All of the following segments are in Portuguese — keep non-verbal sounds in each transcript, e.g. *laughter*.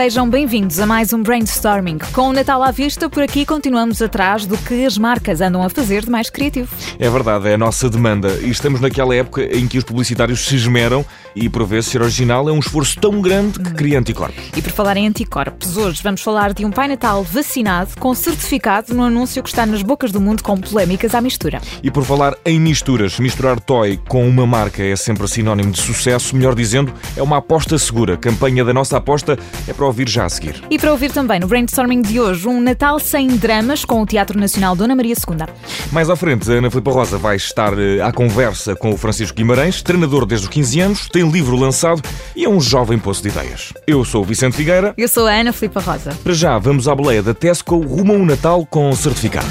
sejam bem-vindos a mais um Brainstorming. Com o Natal à vista, por aqui continuamos atrás do que as marcas andam a fazer de mais criativo. É verdade, é a nossa demanda e estamos naquela época em que os publicitários se esmeram e por vezes ser original é um esforço tão grande que cria anticorpos. E por falar em anticorpos, hoje vamos falar de um Pai Natal vacinado com certificado no anúncio que está nas bocas do mundo com polémicas à mistura. E por falar em misturas, misturar toy com uma marca é sempre sinónimo de sucesso, melhor dizendo, é uma aposta segura. Campanha da nossa aposta é para ouvir já a seguir. E para ouvir também no brainstorming de hoje, um Natal sem dramas com o Teatro Nacional Dona Maria II. Mais à frente, Ana Filipe Rosa vai estar eh, à conversa com o Francisco Guimarães, treinador desde os 15 anos, tem livro lançado e é um jovem poço de ideias. Eu sou o Vicente Figueira. Eu sou a Ana Filipe Rosa. Para já, vamos à boleia da Tesco rumo a um Natal com certificado.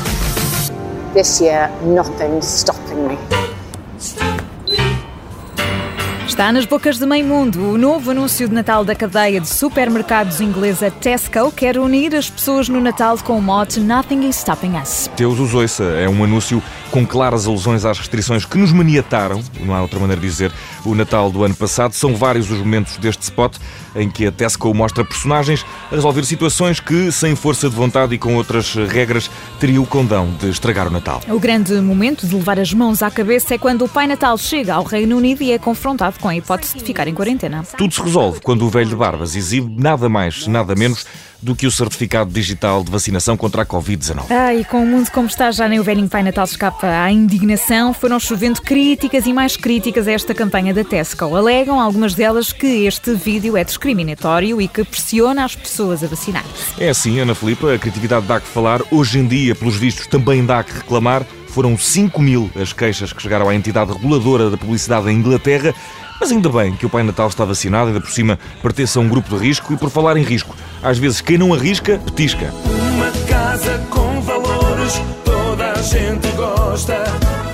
This year, nothing's stopping me. Está nas bocas de meio mundo. O novo anúncio de Natal da cadeia de supermercados inglesa Tesco quer unir as pessoas no Natal com o mote Nothing is Stopping Us. Deus os ouça. É um anúncio com claras alusões às restrições que nos maniataram, não há outra maneira de dizer, o Natal do ano passado. São vários os momentos deste spot em que a Tesco mostra personagens a resolver situações que, sem força de vontade e com outras regras, teriam o condão de estragar o Natal. O grande momento de levar as mãos à cabeça é quando o Pai Natal chega ao Reino Unido e é confrontado com a hipótese de ficar em quarentena. Tudo se resolve quando o velho de barbas exibe nada mais, nada menos do que o certificado digital de vacinação contra a Covid-19. Ah, e com o mundo como está, já nem o velhinho Pai Natal escapa à indignação. Foram chovendo críticas e mais críticas a esta campanha da Tesco. Alegam algumas delas que este vídeo é discriminatório e que pressiona as pessoas a vacinar-se. É assim, Ana Filipa, a criatividade dá que falar. Hoje em dia, pelos vistos, também dá que reclamar. Foram 5 mil as queixas que chegaram à entidade reguladora da publicidade em Inglaterra. Mas ainda bem que o Pai Natal está vacinado, ainda por cima pertence a um grupo de risco. E por falar em risco, às vezes quem não arrisca, petisca. Uma casa com valores, toda a gente gosta.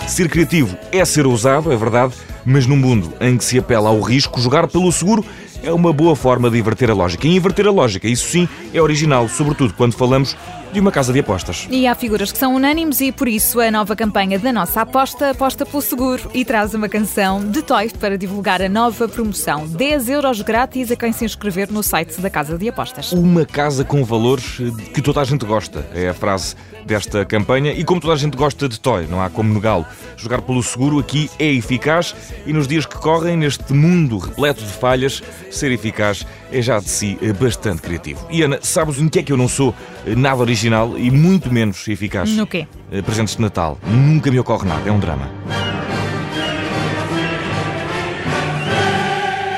Ser criativo é ser ousado, é verdade, mas num mundo em que se apela ao risco, jogar pelo seguro é uma boa forma de inverter a lógica. E inverter a lógica, isso sim, é original, sobretudo quando falamos de uma casa de apostas. E há figuras que são unânimes e por isso a nova campanha da nossa aposta aposta pelo seguro e traz uma canção de Toy para divulgar a nova promoção. 10 euros grátis a quem se inscrever no site da Casa de Apostas. Uma casa com valores que toda a gente gosta, é a frase desta campanha. E como toda a gente gosta de Toy, não há como negá-lo. Jogar pelo seguro aqui é eficaz e nos dias que correm, neste mundo repleto de falhas, ser eficaz é já de si bastante criativo. E Ana, sabes em que é que eu não sou nada original e muito menos eficaz? No quê? Presentes de Natal. Nunca me ocorre nada, é um drama.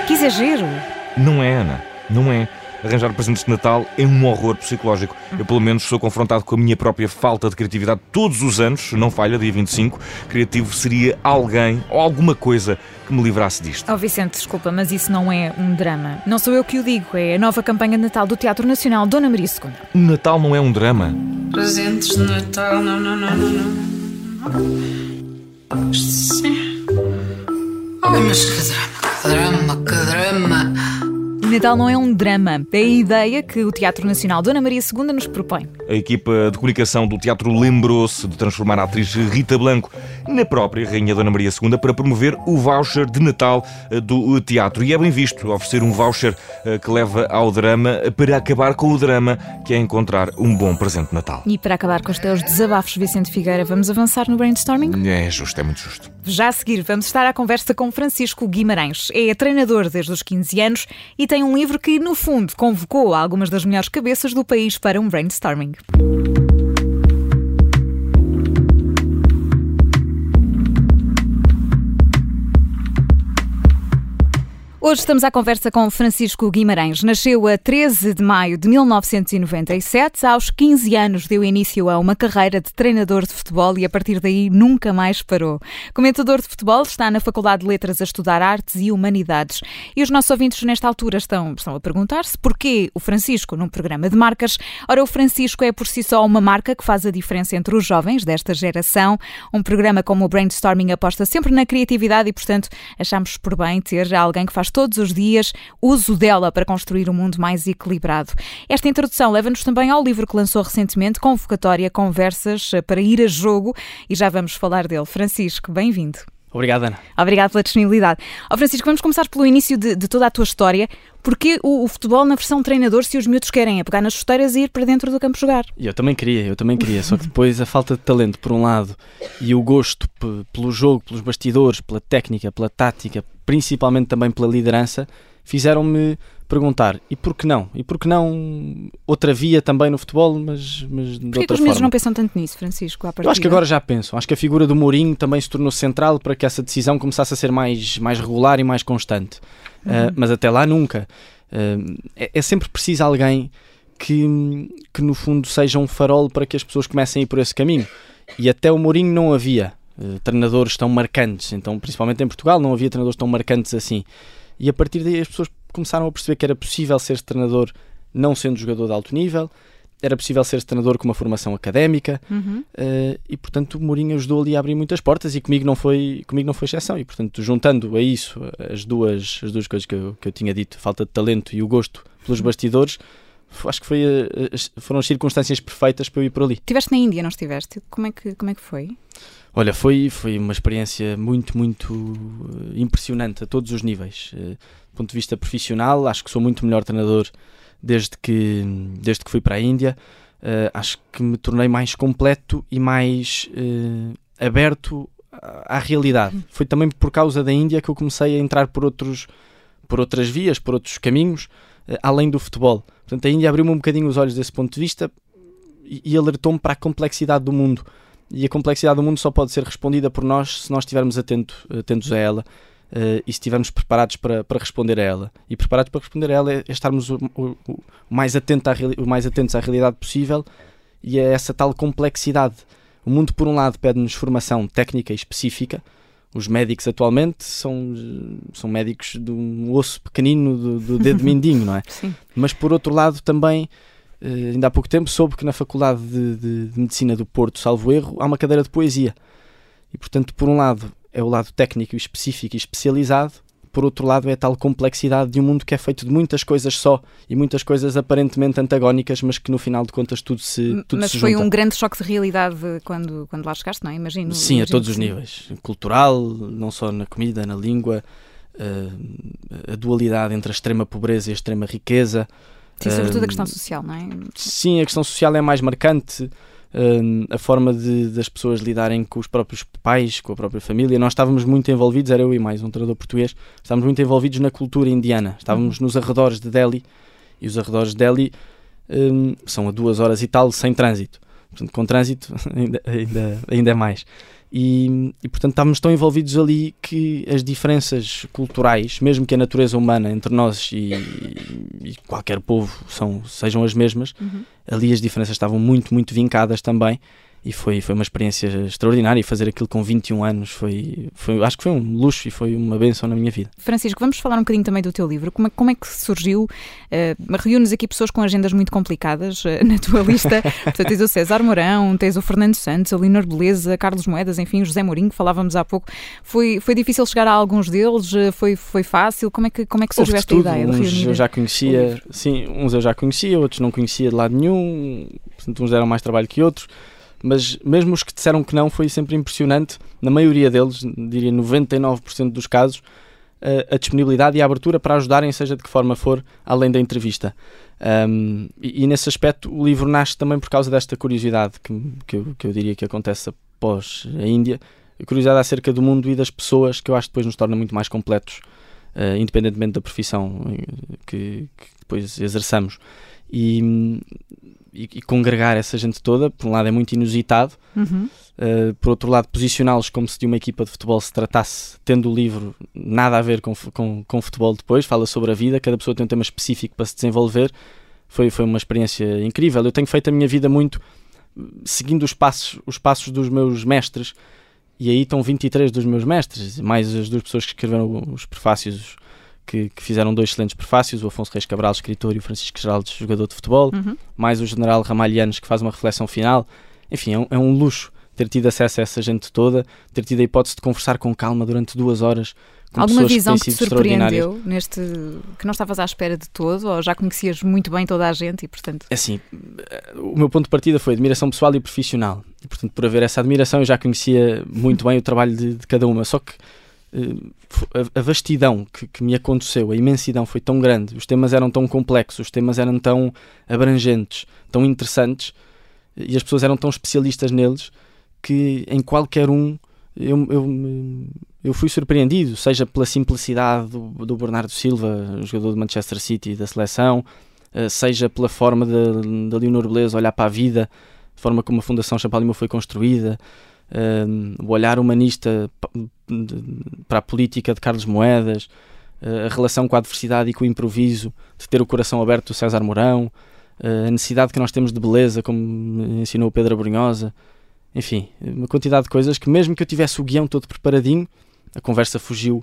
Que exagero! Não é, Ana, não é. Arranjar presentes de Natal é um horror psicológico. Eu, pelo menos, sou confrontado com a minha própria falta de criatividade todos os anos, não falha, dia 25. Criativo seria alguém ou alguma coisa que me livrasse disto. Oh Vicente, desculpa, mas isso não é um drama. Não sou eu que o digo, é a nova campanha de Natal do Teatro Nacional Dona Maria II. O Natal não é um drama. Presentes de Natal, não, não, não, não, não. Sim. Ai, mas que drama, que drama, que drama. Natal não é um drama, é a ideia que o Teatro Nacional Dona Maria II nos propõe. A equipa de comunicação do teatro lembrou-se de transformar a atriz Rita Blanco na própria Rainha Dona Maria II para promover o voucher de Natal eh, do teatro. E é bem visto oferecer um voucher eh, que leva ao drama para acabar com o drama, que é encontrar um bom presente de Natal. E para acabar com os teus desabafos, Vicente Figueira, vamos avançar no brainstorming? É justo, é muito justo. Já a seguir, vamos estar à conversa com Francisco Guimarães. É treinador desde os 15 anos e tem um livro que, no fundo, convocou algumas das melhores cabeças do país para um brainstorming. Hoje estamos à conversa com Francisco Guimarães. Nasceu a 13 de maio de 1997. Aos 15 anos deu início a uma carreira de treinador de futebol e a partir daí nunca mais parou. Comentador de futebol, está na Faculdade de Letras a estudar Artes e Humanidades. E os nossos ouvintes nesta altura estão, estão a perguntar-se porquê o Francisco num programa de marcas. Ora, o Francisco é por si só uma marca que faz a diferença entre os jovens desta geração. Um programa como o Brainstorming aposta sempre na criatividade e, portanto, achamos por bem ter alguém que faz todos os dias uso dela para construir um mundo mais equilibrado. Esta introdução leva-nos também ao livro que lançou recentemente, Convocatória Conversas para ir a jogo, e já vamos falar dele. Francisco, bem-vindo. Obrigado, Ana. Obrigado pela disponibilidade. Ó Francisco, vamos começar pelo início de, de toda a tua história. Porquê o, o, futebol na versão treinador se os miúdos querem é pegar nas chuteiras e ir para dentro do campo jogar? Eu também queria, eu também queria. Só que depois a falta de talento, por um lado, e o gosto pelo jogo, pelos bastidores, pela técnica, pela tática, principalmente também pela liderança, fizeram-me perguntar, e por que não? E por que não outra via também no futebol, mas, mas de Porquê outra que os miúdos não pensam tanto nisso, Francisco? Eu acho que agora já pensam. Acho que a figura do Mourinho também se tornou central para que essa decisão começasse a ser mais, mais regular e mais constante. Uh, mas até lá nunca. Uh, é, é sempre preciso alguém que, que no fundo seja um farol para que as pessoas comecem a ir por esse caminho. E até o Mourinho não havia uh, treinadores tão marcantes. Então, principalmente em Portugal, não havia treinadores tão marcantes assim. E a partir daí as pessoas começaram a perceber que era possível ser treinador não sendo jogador de alto nível, era possível ser treinador com uma formação académica Uhum. uh, e portanto o Mourinho ajudou ali a abrir muitas portas e comigo não foi, comigo não foi exceção e portanto juntando a isso as duas, as duas coisas que eu, que eu tinha dito, falta de talento e o gosto pelos bastidores, f- acho que foi, as- foram as circunstâncias perfeitas para eu ir por ali. Estiveste na Índia, não estiveste? Como é que, como é que foi? Olha, foi, foi uma experiência muito, muito uh, impressionante a todos os níveis. Uh, do ponto de vista profissional, acho que sou muito melhor treinador desde que, desde que fui para a Índia. Acho que me tornei mais completo e mais aberto à, realidade. Foi também por causa da Índia que eu comecei a entrar por, outros, por outras vias, por outros caminhos, além do futebol. Portanto, a Índia abriu-me um bocadinho os olhos desse ponto de vista e, alertou-me para a complexidade do mundo e a complexidade do mundo só pode ser respondida por nós se nós estivermos atento, atentos a ela uh, e se estivermos preparados para, para responder a ela. E preparados para responder a ela é, é estarmos o, o- o mais atento à, o mais atentos à realidade possível e a essa tal complexidade. O mundo, por um lado, pede-nos formação técnica e específica. Os médicos atualmente são, são médicos de um osso pequenino do, do dedo *laughs* mindinho, não é? Sim. Mas por outro lado também, eh, ainda há pouco tempo, soube que na Faculdade de, de- de Medicina do Porto, salvo erro, há uma cadeira de poesia. E portanto, por um lado, é o lado técnico, e específico e especializado, por outro lado, é a tal complexidade de um mundo que é feito de muitas coisas só e muitas coisas aparentemente antagónicas, mas que no final de contas tudo se, tudo Mas se foi junta. um grande choque de realidade quando, quando lá chegaste, não é? Imagino. Sim, a imagino todos que os sim. níveis. Cultural, não só na comida, na língua, eh, a dualidade entre a extrema pobreza e a extrema riqueza. Sim, sobretudo a questão social, não é? Sim, a questão social é mais marcante. Hum, a forma de, das pessoas lidarem com os próprios pais, com a própria família. Nós estávamos muito envolvidos, era eu e mais um treinador português, estávamos muito envolvidos na cultura indiana. Estávamos nos arredores de Delhi e os arredores de Delhi hum, são a duas horas e tal sem trânsito. Portanto, com trânsito *laughs* ainda, ainda, ainda é mais. E, e, portanto estávamos tão envolvidos ali que as diferenças culturais, mesmo que a natureza humana entre nós e, e qualquer povo são, sejam as mesmas, Uhum. ali as diferenças estavam muito, muito vincadas também e foi, foi uma experiência extraordinária e fazer aquilo com 21 anos foi, foi, acho que foi um luxo e foi uma benção na minha vida. Francisco, vamos falar um bocadinho também do teu livro. Como é, como é que surgiu? Uh, reúnes aqui pessoas com agendas muito complicadas uh, *laughs* na tua lista. Portanto, tens o César Mourão, tens o Fernando Santos, a Leonor Beleza, Carlos Moedas, enfim, o José Mourinho, que falávamos há pouco. Foi, foi difícil chegar a alguns deles? Uh, Foi, foi fácil? Como é que, como é que surgiu de esta tudo. ideia de uns reunir? eu já conhecia, sim, uns eu já conhecia, outros não conhecia de lado nenhum, portanto uns deram mais trabalho que outros, mas mesmo os que disseram que não foi sempre impressionante, na maioria deles, diria 99% dos casos, a, a disponibilidade e a abertura para ajudarem, seja de que forma for, além da entrevista. Um, e, e nesse aspecto o livro nasce também por causa desta curiosidade que, que, eu, que eu diria que acontece após a Índia, curiosidade acerca do mundo e das pessoas que eu acho que depois nos torna muito mais completos, uh, independentemente da profissão eh, que, que depois exerçamos. E, e, e congregar essa gente toda, por um lado é muito inusitado, Uhum. Uh, por outro lado, posicioná-los como se de uma equipa de futebol se tratasse, tendo o livro nada a ver com, com, com futebol depois, fala sobre a vida, cada pessoa tem um tema específico para se desenvolver. Foi, foi uma experiência incrível. Eu tenho feito a minha vida muito seguindo os passos, os passos dos meus mestres, e aí estão 23 dos meus mestres, mais as duas pessoas que escreveram os prefácios, que, que fizeram dois excelentes prefácios, o Afonso Reis Cabral, escritor, e o Francisco Geraldes, jogador de futebol Uhum. mais o general Ramalhianos que faz uma reflexão final. Enfim, é um, é um luxo ter tido acesso a essa gente toda, ter tido a hipótese de conversar com calma durante duas horas com Alguma pessoas visão que que te surpreendeu neste que não estavas à espera de todo ou já conhecias muito bem toda a gente e portanto É Assim, o meu ponto de partida foi admiração pessoal e profissional. E, portanto, por haver essa admiração, eu já conhecia muito bem o trabalho de, de cada uma. Só que a, a, vastidão que, que, me aconteceu, a imensidão foi tão grande, os temas eram tão complexos, os temas eram tão abrangentes, tão interessantes, e as pessoas eram tão especialistas neles, que em qualquer um eu, eu, eu fui surpreendido, seja pela simplicidade do, do Bernardo Silva, jogador de Manchester City da seleção, uh, seja pela forma da Leonor Beleza olhar para a vida, a forma como a Fundação Champalimau foi construída, uh, o olhar humanista para a política de Carlos Moedas, a relação com a adversidade e com o improviso, de ter o coração aberto do César Mourão, a necessidade que nós temos de beleza, como ensinou o Pedro Brunhosa enfim, uma quantidade de coisas que mesmo que eu tivesse o guião todo preparadinho, a conversa fugiu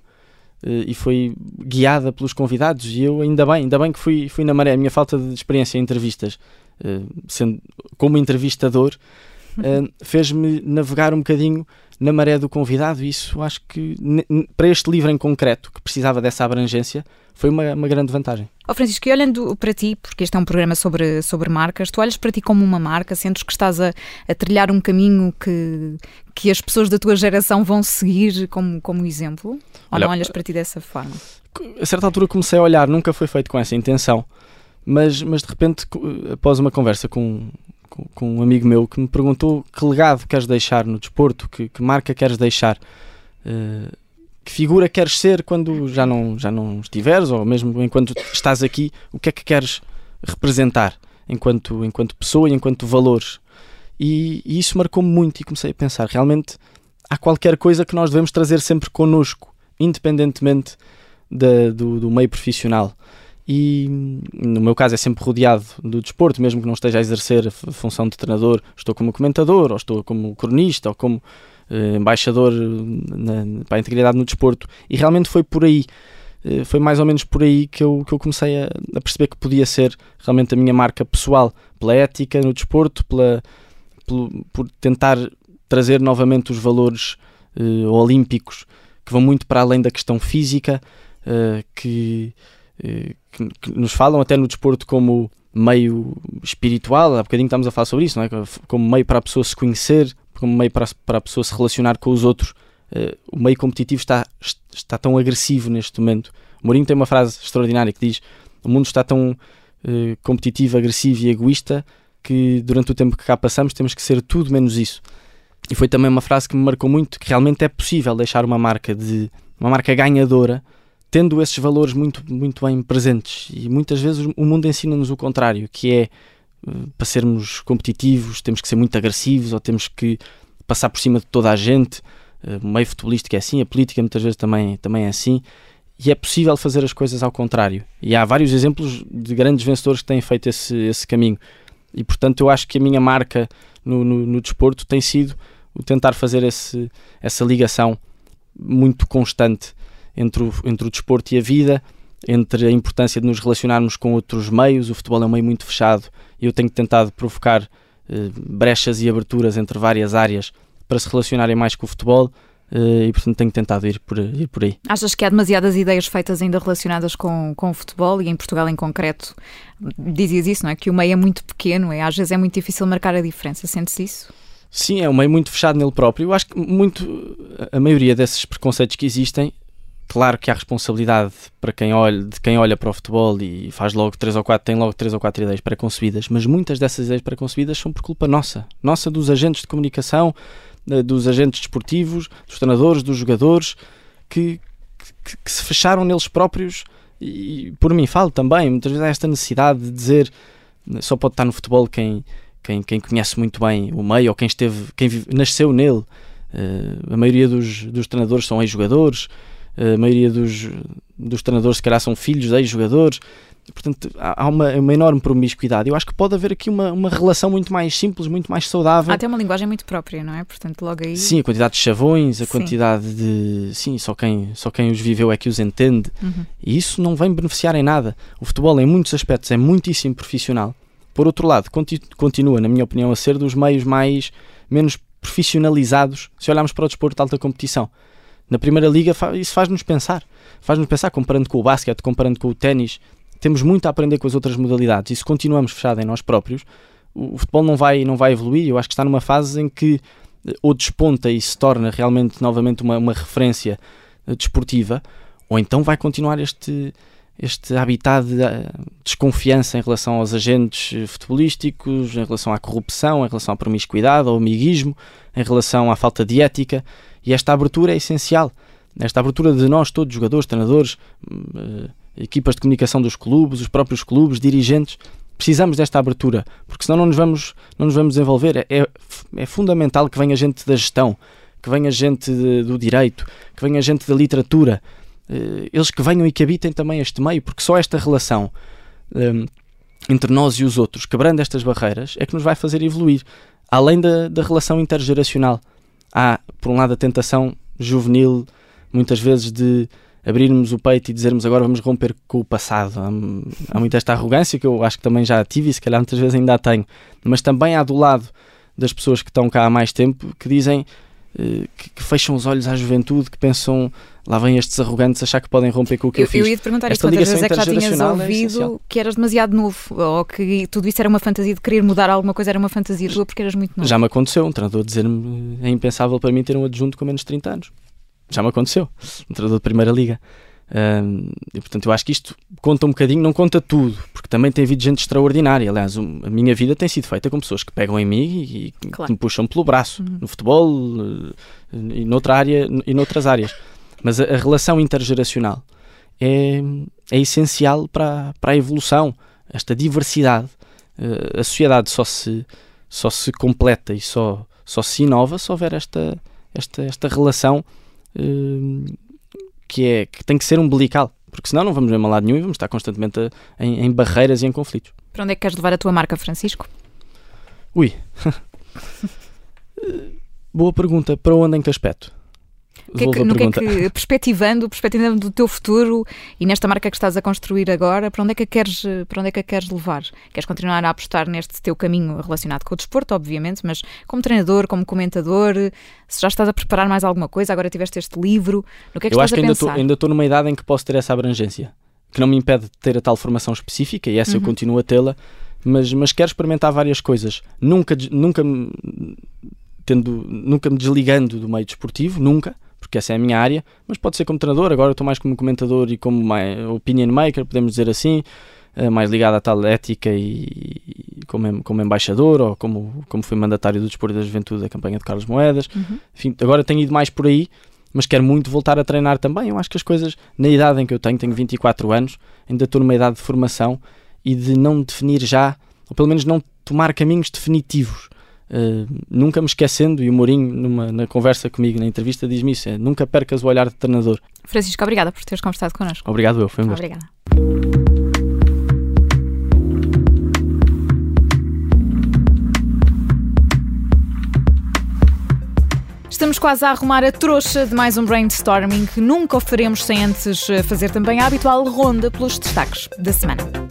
uh, e foi guiada pelos convidados e eu ainda bem, ainda bem que fui, fui na maré. A minha falta de experiência em entrevistas, uh, sendo como entrevistador, uh, fez-me navegar um bocadinho na maré do convidado e isso acho que para este livro em concreto, que precisava dessa abrangência, foi uma, uma grande vantagem. Oh Francisco, e olhando para ti, porque este é um programa sobre, sobre marcas, tu olhas para ti como uma marca, sentes que estás a, a trilhar um caminho que, que as pessoas da tua geração vão seguir como, como exemplo? Ou Olha, não olhas para ti dessa forma? A certa altura comecei a olhar, nunca foi feito com essa intenção, mas, mas de repente, após uma conversa com, com, um amigo meu que me perguntou que legado queres deixar no desporto, que, que marca queres deixar. Uh, que figura queres ser quando já não, já não estiveres, ou mesmo enquanto estás aqui, o que é que queres representar enquanto, enquanto pessoa e enquanto valores. E, e isso marcou-me muito e comecei a pensar, realmente há qualquer coisa que nós devemos trazer sempre connosco, independentemente da, do, do meio profissional. E no meu caso é sempre rodeado do desporto, mesmo que não esteja a exercer a função de treinador, estou como comentador, ou estou como cronista, ou como uh, embaixador na, para a integridade no desporto, e realmente foi por aí, uh, foi mais ou menos por aí que eu, que eu comecei a, a, perceber que podia ser realmente a minha marca pessoal, pela ética no desporto, pela, pelo, por tentar trazer novamente os valores olímpicos que vão muito para além da questão física, que, que, que nos falam até no desporto como meio espiritual, há bocadinho estamos a falar sobre isso, não é? como meio para a pessoa se conhecer, como meio para, para a pessoa se relacionar com os outros. Uh, o meio competitivo está, está tão agressivo neste momento. O Mourinho tem uma frase extraordinária que diz: O mundo está tão uh, competitivo, agressivo e egoísta que durante o tempo que cá passamos temos que ser tudo menos isso. E foi também uma frase que me marcou muito: que realmente é possível deixar uma marca de uma marca ganhadora tendo esses valores muito, muito bem presentes. E muitas vezes o mundo ensina-nos o contrário, que é para sermos competitivos temos que ser muito agressivos ou temos que passar por cima de toda a gente. Eh, o meio futebolístico é assim, a política muitas vezes também, também é assim. E é possível fazer as coisas ao contrário. E há vários exemplos de grandes vencedores que têm feito esse, esse caminho. E portanto, eu acho que a minha marca no, no, no desporto tem sido o tentar fazer esse, essa ligação muito constante entre o, entre o desporto e a vida, entre a importância de nos relacionarmos com outros meios. O futebol é um meio muito fechado e eu tenho tentado provocar eh, brechas e aberturas entre várias áreas para se relacionarem mais com o futebol. Uh, e portanto tenho tentado ir por, ir por aí. Achas que há demasiadas ideias feitas ainda relacionadas com, com o futebol e em Portugal em concreto? Dizias isso, não é? Que o meio é muito pequeno, é, às vezes é muito difícil marcar a diferença. Sentes isso? Sim, é um meio muito fechado nele próprio. Eu acho que muito a maioria desses preconceitos que existem Claro que há responsabilidade para quem olha, de quem olha para o futebol e faz logo três ou quatro, tem logo três ou quatro ideias preconcebidas, mas muitas dessas ideias preconcebidas são por culpa nossa, nossa dos agentes de comunicação, eh, dos agentes desportivos, dos treinadores, dos jogadores, que, que, que se fecharam neles próprios. E por mim falo também, muitas vezes há esta necessidade de dizer só pode estar no futebol quem, quem, quem conhece muito bem o meio ou quem esteve, quem vive, nasceu nele. Uh, a maioria dos, dos treinadores são ex-jogadores, a maioria dos, dos treinadores, se calhar, são filhos de ex-jogadores. Portanto, há uma, uma, enorme promiscuidade. Eu acho que pode haver aqui uma, uma relação muito mais simples, muito mais saudável. Há até uma linguagem muito própria, não é? Portanto, logo aí. Sim, a quantidade de chavões, a sim. quantidade de. Sim, só quem, só quem os viveu é que os entende. Uhum. E isso não vem beneficiar em nada. O futebol, em muitos aspectos, é muitíssimo profissional. Por outro lado, continua, na minha opinião, a ser dos meios mais menos profissionalizados se olharmos para o desporto de alta competição na Primeira Liga isso faz-nos pensar. Faz-nos pensar, comparando com o basquete, comparando com o ténis, temos muito a aprender com as outras modalidades e se continuamos fechados em nós próprios, o futebol não vai, não vai evoluir. Eu acho que está numa fase em que ou desponta e se torna realmente novamente uma, uma referência desportiva, ou então vai continuar este, este habitat de desconfiança em relação aos agentes futebolísticos, em relação à corrupção, em relação à promiscuidade, ao amiguismo, em relação à falta de ética. E esta abertura é essencial. Esta abertura de nós, todos, jogadores, treinadores, eh, equipas de comunicação dos clubes, os próprios clubes, dirigentes, precisamos desta abertura, porque senão não nos vamos, não nos vamos desenvolver. É, é fundamental que venha gente da gestão, que venha gente de, do direito, que venha gente da literatura, eh, eles que venham e que habitem também este meio, porque só esta relação um, entre nós e os outros, quebrando estas barreiras, é que nos vai fazer evoluir. Além da, da relação intergeracional, há, por um lado, a tentação juvenil, muitas vezes, de abrirmos o peito e dizermos agora vamos romper com o passado. Há, há muita esta arrogância que eu acho que também já tive e se calhar muitas vezes ainda a tenho. Mas também há do lado das pessoas que estão cá há mais tempo que dizem que, que, fecham os olhos à juventude, que pensam lá vêm estes arrogantes achar que podem romper com o que eu, eu fiz. Eu ia te perguntar Esta quantas vezes é que já tinhas é ouvido é que eras demasiado novo ou que tudo isso era uma fantasia de querer mudar alguma coisa, era uma fantasia tua porque eras muito novo. Já me aconteceu, um treinador dizer-me é impensável para mim ter um adjunto com menos de 30 anos. Já me aconteceu, um treinador de Primeira Liga. Um, e portanto eu acho que isto conta um bocadinho, não conta tudo, porque também tem havido gente extraordinária. Aliás, um, a minha vida tem sido feita com pessoas que pegam em mim e, claro. que me puxam pelo braço, uhum. no futebol uh, e noutra área e noutras áreas. Mas a, a relação intergeracional é, é essencial para, para a evolução, esta diversidade. Uh, a sociedade só se, só se completa e só, só se inova se houver esta, esta, esta relação uh, que, é, que tem que ser umbilical, porque senão não vamos ver mal lado nenhum e vamos estar constantemente a, em, em, barreiras e em conflitos. Para onde é que queres levar a tua marca, Francisco? Ui. *laughs* Boa pergunta. Para onde em que aspecto? Que é que, no que é que, *laughs* perspectivando, perspectivando do teu futuro e nesta marca que estás a construir agora, para onde é que a queres, para onde é que a queres levar? Queres continuar a apostar neste teu caminho relacionado com o desporto, obviamente, mas como treinador, como comentador, se já estás a preparar mais alguma coisa, agora tiveste este livro, no que é que Eu estás acho que ainda estou numa idade em que posso ter essa abrangência, que não me impede de ter a tal formação específica e essa uhum. eu continuo a tê-la, mas, mas quero experimentar várias coisas. Nunca, nunca, tendo, nunca me desligando do meio desportivo, nunca porque essa é a minha área, mas pode ser como treinador, agora estou mais como comentador e como opinion maker, podemos dizer assim, eh, mais ligado à tal ética e como, como embaixador ou como, como fui mandatário do Desporto da Juventude da campanha de Carlos Moedas. Uhum. Enfim, agora tenho ido mais por aí, mas quero muito voltar a treinar também. Eu acho que as coisas, na idade em que eu tenho, tenho 24 anos, ainda estou numa idade de formação e de não definir já, ou pelo menos não tomar caminhos definitivos. Uh, nunca me esquecendo, e o Mourinho, numa, na conversa comigo, na entrevista, diz-me isso: é, nunca percas o olhar de treinador. Francisco, obrigada por teres conversado connosco. Obrigado, eu, foi um gosto. Obrigada. Estamos quase a arrumar a trouxa de mais um brainstorming que nunca o faremos sem antes eh, fazer também a habitual ronda pelos destaques da semana.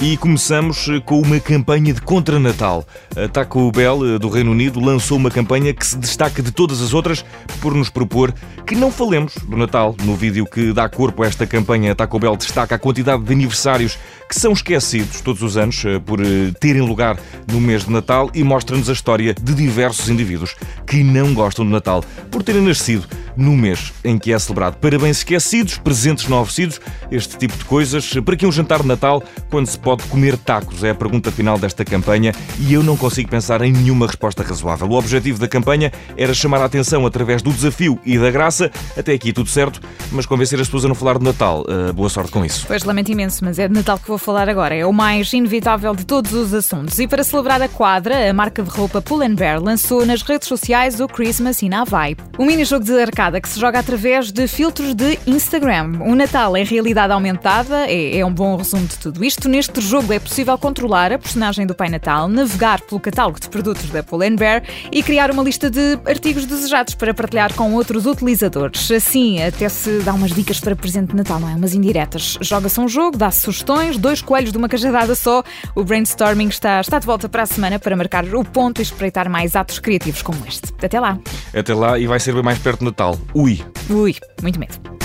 E começamos eh, com uma campanha de contra-natal. A Taco Bell eh, do Reino Unido lançou uma campanha que se destaca de todas as outras por nos propor que não falemos do Natal. No vídeo que dá corpo a esta campanha, a Taco Bell destaca a quantidade de aniversários que são esquecidos todos os anos eh, por terem lugar no mês de Natal e mostra-nos a história de diversos indivíduos que não gostam do Natal por terem nascido no mês em que é celebrado. Parabéns esquecidos, presentes não oferecidos, este tipo de coisas. Para que um jantar de Natal quando se pode comer tacos? É a pergunta final desta campanha e eu não consigo pensar em nenhuma resposta razoável. O objetivo da campanha era chamar a atenção através do desafio e da graça. Até aqui tudo certo, mas convencer as pessoas a não falar de Natal. Uh, boa sorte com isso. Pois lamento imenso, mas é de Natal que vou falar agora. É o mais inevitável de todos os assuntos. E para celebrar a quadra, a marca de roupa Pull Bear lançou nas redes sociais o Christmas in Hawaii. Um mini-jogo de arcade que se joga através de filtros de Instagram. O Natal é realidade aumentada, é, é um bom resumo de tudo isto. Neste jogo é possível controlar a personagem do Pai Natal, navegar pelo catálogo de produtos da Pull Bear e criar uma lista de artigos desejados para partilhar com outros utilizadores. Assim, até se dá umas dicas para presente de Natal, não é? Umas indiretas. Joga-se um jogo, dá-se sugestões, dois coelhos de uma cajadada só. O brainstorming está, está de volta para a semana para marcar o ponto e espreitar mais atos criativos como este. Até lá. Até lá e vai ser bem mais perto do Natal. Ui. Ui, muito medo.